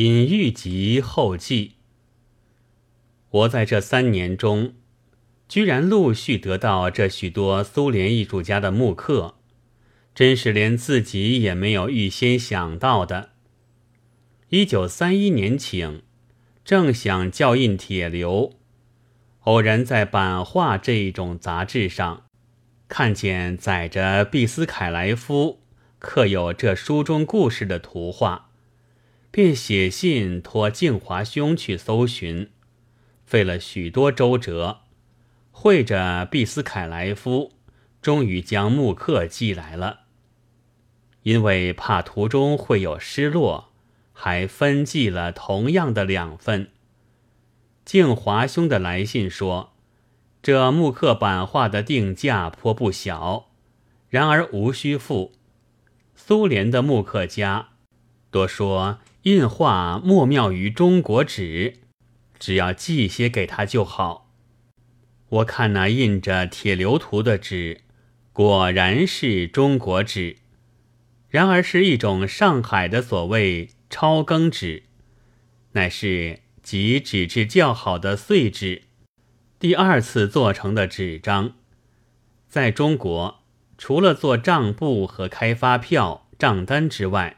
隐喻集后记。我在这三年中，居然陆续得到这许多苏联艺术家的木刻，真是连自己也没有预先想到的。一九三一年请，正想校印铁流，偶然在版画这一种杂志上，看见载着毕斯凯莱夫刻有这书中故事的图画，便写信托静华兄去搜寻，费了许多周折，会着毕斯凯莱夫，终于将木刻寄来了。因为怕途中会有失落。还分寄了同样的两份。静华兄的来信说，这木刻版画的定价颇不小，然而无需付。苏联的木刻家多说印画莫妙于中国纸，只要寄些给他就好。我看那印着铁流图的纸，果然是中国纸，然而是一种上海的所谓。超更纸，乃是即纸质较好的碎纸，第二次做成的纸张，在中国除了做账簿和开发票、账单之外，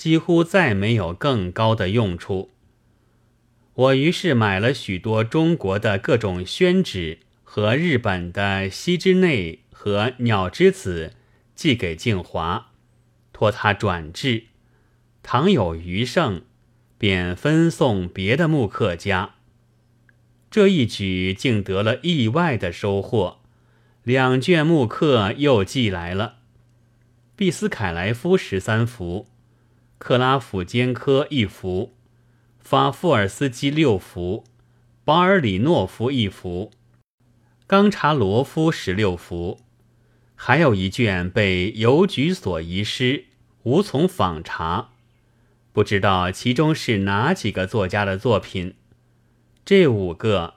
几乎再没有更高的用处。我于是买了许多中国的各种宣纸和日本的西之内和鸟之子，寄给静华，托他转制。倘有余剩，便分送别的木刻家。这一举竟得了意外的收获，两卷木刻又寄来了：毕斯凯莱夫十三幅，克拉甫坚科一幅，法夫尔斯基六幅，保尔里诺夫一幅，冈察罗夫十六幅，还有一卷被邮局所遗失，无从访查。不知道其中是哪几个作家的作品？这五个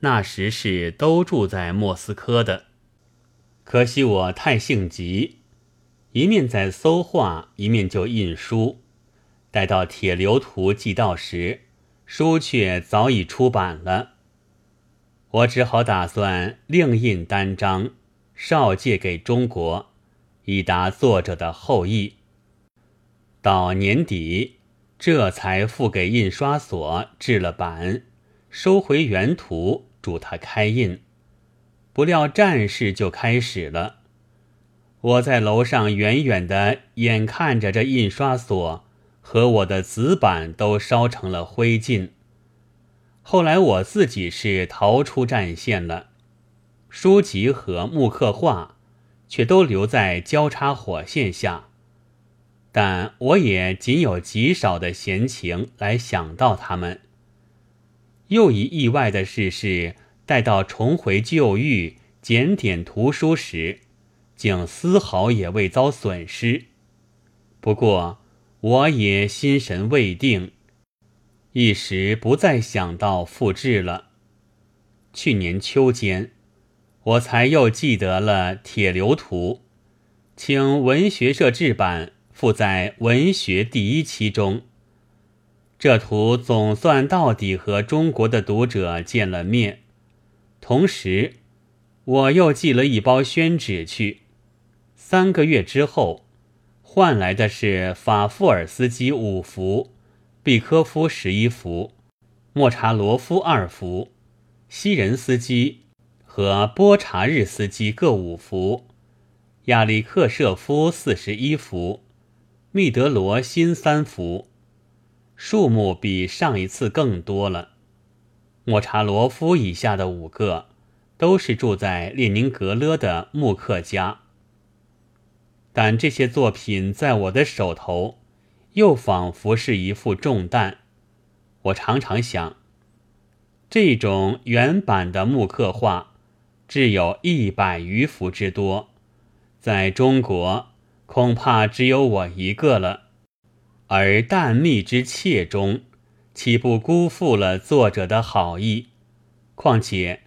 那时是都住在莫斯科的。可惜我太性急，一面在搜画，一面就印书。待到铁流图寄到时，书却早已出版了。我只好打算另印单张，少借给中国，以达作者的后意。到年底，这才付给印刷所制了版，收回原图，嘱他开印。不料战事就开始了。我在楼上远远的眼看着这印刷所和我的纸板都烧成了灰烬。后来我自己是逃出战线了，书籍和木刻画却都留在交叉火线下。但我也仅有极少的闲情来想到他们。又一意外的事是，待到重回旧狱检点图书时，竟丝毫也未遭损失。不过我也心神未定，一时不再想到复制了。去年秋间，我才又记得了《铁流图》，请文学社制版。附在文学第一期中，这图总算到底和中国的读者见了面。同时，我又寄了一包宣纸去。三个月之后，换来的是法夫尔斯基五幅，毕科夫十一幅，莫查罗夫二幅，西仁斯基和波查日斯基各五幅，亚历克舍夫四十一幅。密德罗新三幅，数目比上一次更多了。莫查罗夫以下的五个，都是住在列宁格勒的木刻家。但这些作品在我的手头，又仿佛是一副重担。我常常想，这种原版的木刻画，只有一百余幅之多，在中国。恐怕只有我一个了，而淡密之切中，岂不辜负了作者的好意？况且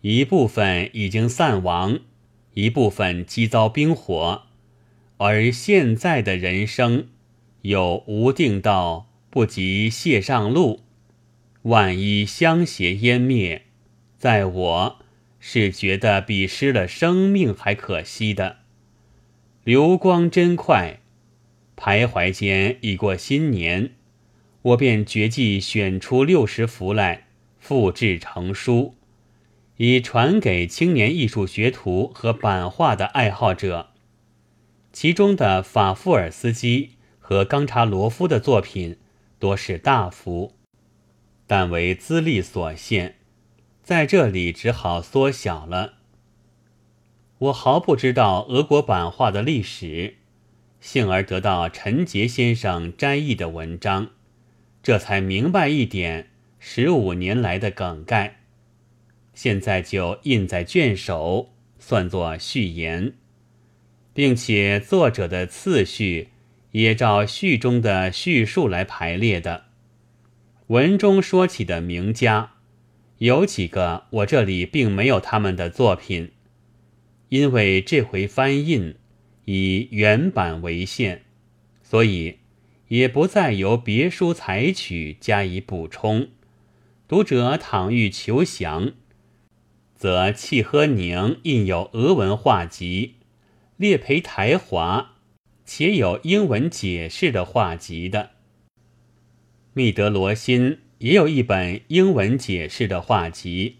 一部分已经散亡，一部分积遭冰火，而现在的人生，有无定道不及谢上路，万一相携湮灭，在我是觉得比失了生命还可惜的。流光真快，徘徊间已过新年，我便决计选出六十幅来复制成书，以传给青年艺术学徒和版画的爱好者。其中的法夫尔斯基和冈察罗夫的作品多是大幅，但为资历所限，在这里只好缩小了。我毫不知道俄国版画的历史，幸而得到陈杰先生摘译的文章，这才明白一点十五年来的梗概。现在就印在卷首，算作序言，并且作者的次序也照序中的叙述来排列的。文中说起的名家，有几个我这里并没有他们的作品。因为这回翻印以原版为限，所以也不再由别书采取加以补充。读者倘欲求详，则契诃宁印有俄文画集，列培台华且有英文解释的画集的，密德罗辛也有一本英文解释的画集，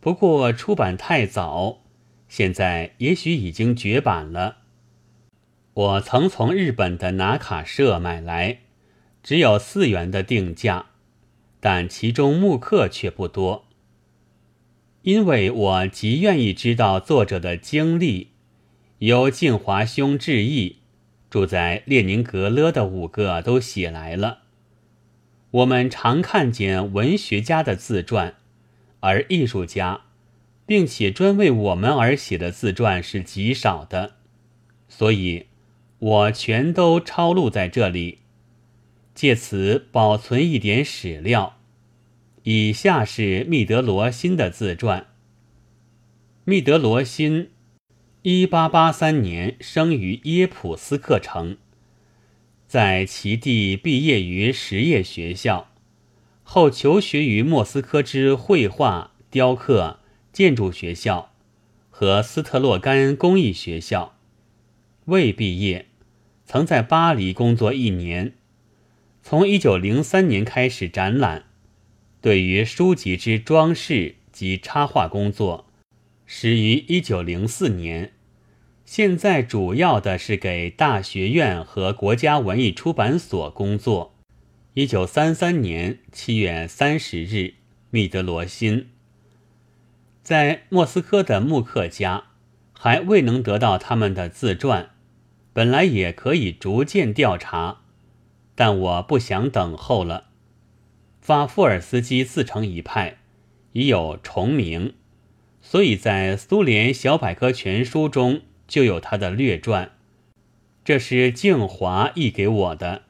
不过出版太早。现在也许已经绝版了。我曾从日本的拿卡社买来，只有四元的定价，但其中木刻却不多。因为我极愿意知道作者的经历，由静华兄致意，住在列宁格勒的五个都写来了。我们常看见文学家的自传，而艺术家。并且专为我们而写的自传是极少的，所以我全都抄录在这里，借此保存一点史料。以下是密德罗辛的自传。密德罗辛，一八八三年生于耶普斯克城，在其地毕业于实业学校，后求学于莫斯科之绘画、雕刻。建筑学校和斯特洛甘工艺学校未毕业，曾在巴黎工作一年。从一九零三年开始展览，对于书籍之装饰及插画工作，始于一九零四年。现在主要的是给大学院和国家文艺出版所工作。一九三三年七月三十日，密德罗辛。在莫斯科的木刻家还未能得到他们的自传，本来也可以逐渐调查，但我不想等候了。法夫尔斯基自成一派，已有重名，所以在苏联小百科全书中就有他的略传。这是静华译给我的。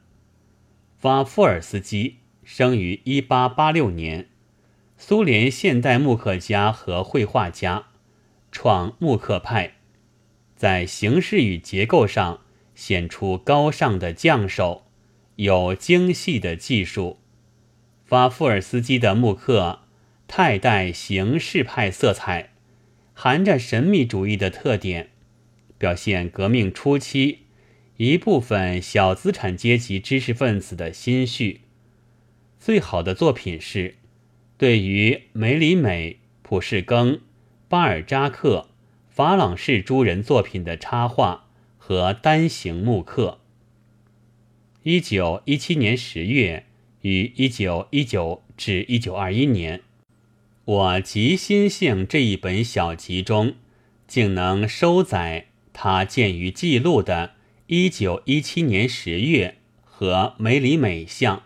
法夫尔斯基生于一八八六年。苏联现代木刻家和绘画家，创木刻派，在形式与结构上显出高尚的匠手，有精细的技术。法夫尔斯基的木刻太带形式派色彩，含着神秘主义的特点，表现革命初期一部分小资产阶级知识分子的心绪。最好的作品是。对于梅里美、普世庚、巴尔扎克、法朗士诸人作品的插画和单行木刻。一九一七年十月与一九一九至一九二一年，我极心性这一本小集中，竟能收载他见于记录的一九一七年十月和梅里美像。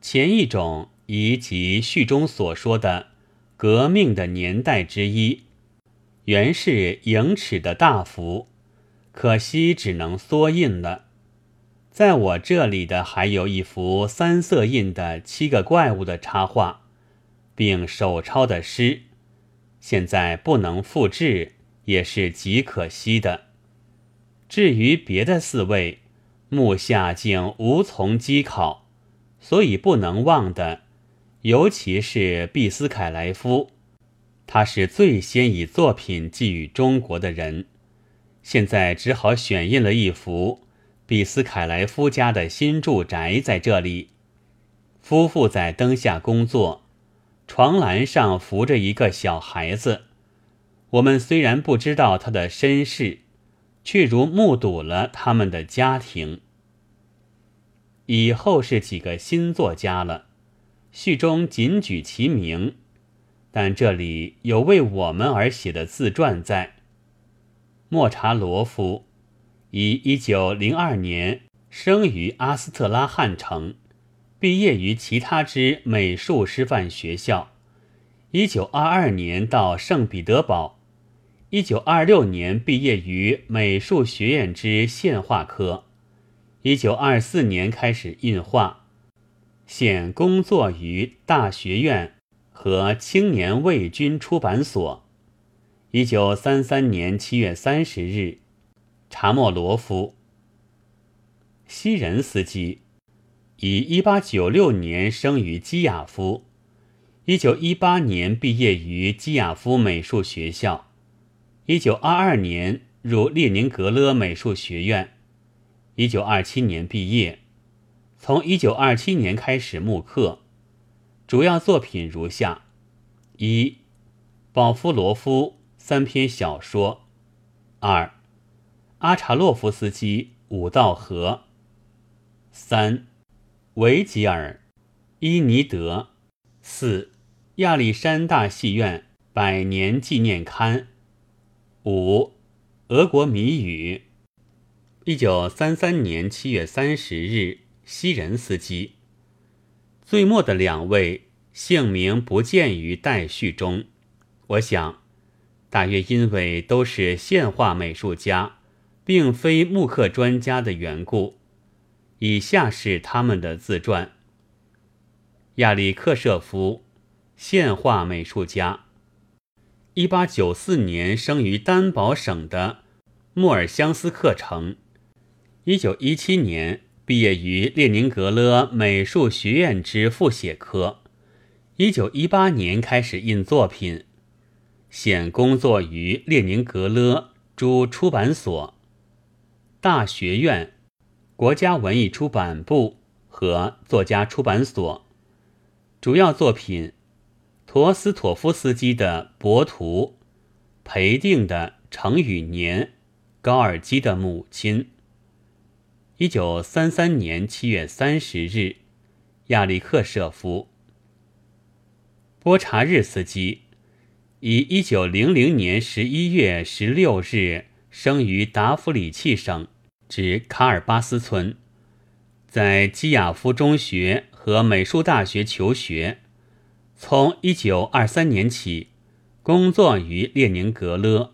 前一种。以及序中所说的革命的年代之一，原是影尺的大幅，可惜只能缩印了。在我这里的还有一幅三色印的七个怪物的插画，并手抄的诗，现在不能复制，也是极可惜的。至于别的四位，目下竟无从稽考。所以不能忘的，尤其是毕斯凯莱夫，他是最先以作品寄予中国的人。现在只好选印了一幅毕斯凯莱夫家的新住宅在这里。夫妇在灯下工作，床栏上扶着一个小孩子。我们虽然不知道他的身世，却如目睹了他们的家庭。以后是几个新作家了，序中仅举其名，但这里有为我们而写的自传在。莫查罗夫，以一九零二年生于阿斯特拉罕城，毕业于其他之美术师范学校。一九二二年到圣彼得堡，一九二六年毕业于美术学院之线画科。一九二四年开始印画，现工作于大学院和青年卫军出版所。一九三三年七月三十日，查莫罗夫，西仁斯基，以一八九六年生于基亚夫，一九一八年毕业于基亚夫美术学校，一九二二年入列宁格勒美术学院。一九二七年毕业，从一九二七年开始木刻，主要作品如下：一、保夫罗夫三篇小说；二、阿查洛夫斯基五道河；三、维吉尔、伊尼德；四、亚历山大戏院百年纪念刊；五、俄国谜语。一九三三年七月三十日，西仁斯基。最末的两位姓名不见于待序中，我想，大约因为都是现画美术家，并非木刻专家的缘故。以下是他们的自传：亚历克舍夫，现画美术家，一八九四年生于丹堡省的莫尔相斯克城。一九一七年毕业于列宁格勒美术学院之复写科，一九一八年开始印作品，现工作于列宁格勒诸出版所、大学院、国家文艺出版部和作家出版所。主要作品：陀思妥夫斯基的《博图》，裴定的《成与年》，高尔基的母亲。一九三三年七月三十日，亚历克舍夫、波查日斯基，以一九零零年十一月十六日生于达夫里契省指卡尔巴斯村，在基亚夫中学和美术大学求学，从一九二三年起工作于列宁格勒，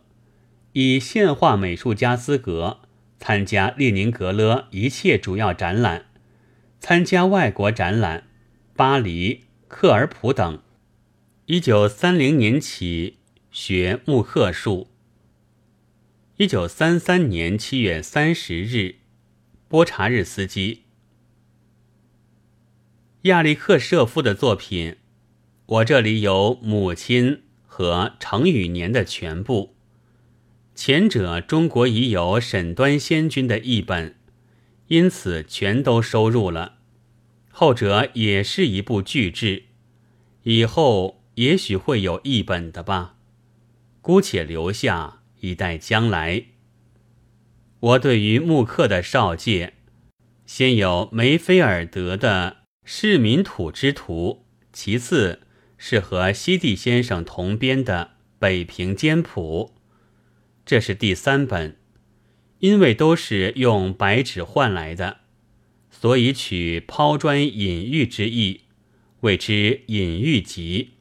以现画美术家资格。参加列宁格勒一切主要展览，参加外国展览，巴黎、克尔普等。一九三零年起学木刻术。一九三三年七月三十日，波查日斯基、亚历克舍夫的作品，我这里有母亲和成语年的全部。前者中国已有沈端先君的译本，因此全都收入了。后者也是一部巨制，以后也许会有译本的吧，姑且留下以待将来。我对于木刻的少介，先有梅菲尔德的《市民土之图》，其次是和西地先生同编的《北平简谱》。这是第三本，因为都是用白纸换来的，所以取抛砖引玉之意，谓之隐玉集。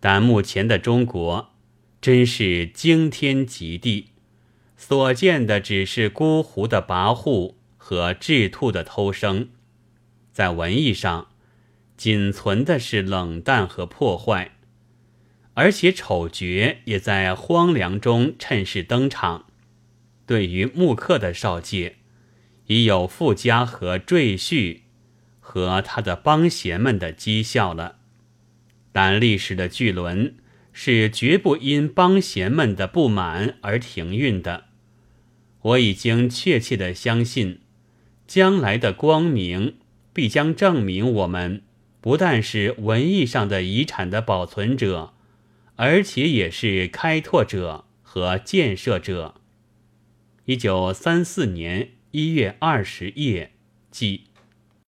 但目前的中国真是惊天极地，所见的只是孤湖的跋扈和雉兔的偷生，在文艺上仅存的是冷淡和破坏。而且丑角也在荒凉中趁势登场。对于木刻的少介，已有附加和赘婿，和他的帮闲们的讥笑了。但历史的巨轮是绝不因帮闲们的不满而停运的。我已经确切的相信，将来的光明必将证明我们不但是文艺上的遗产的保存者，而且也是开拓者和建设者。一九三四年一月二十夜，记。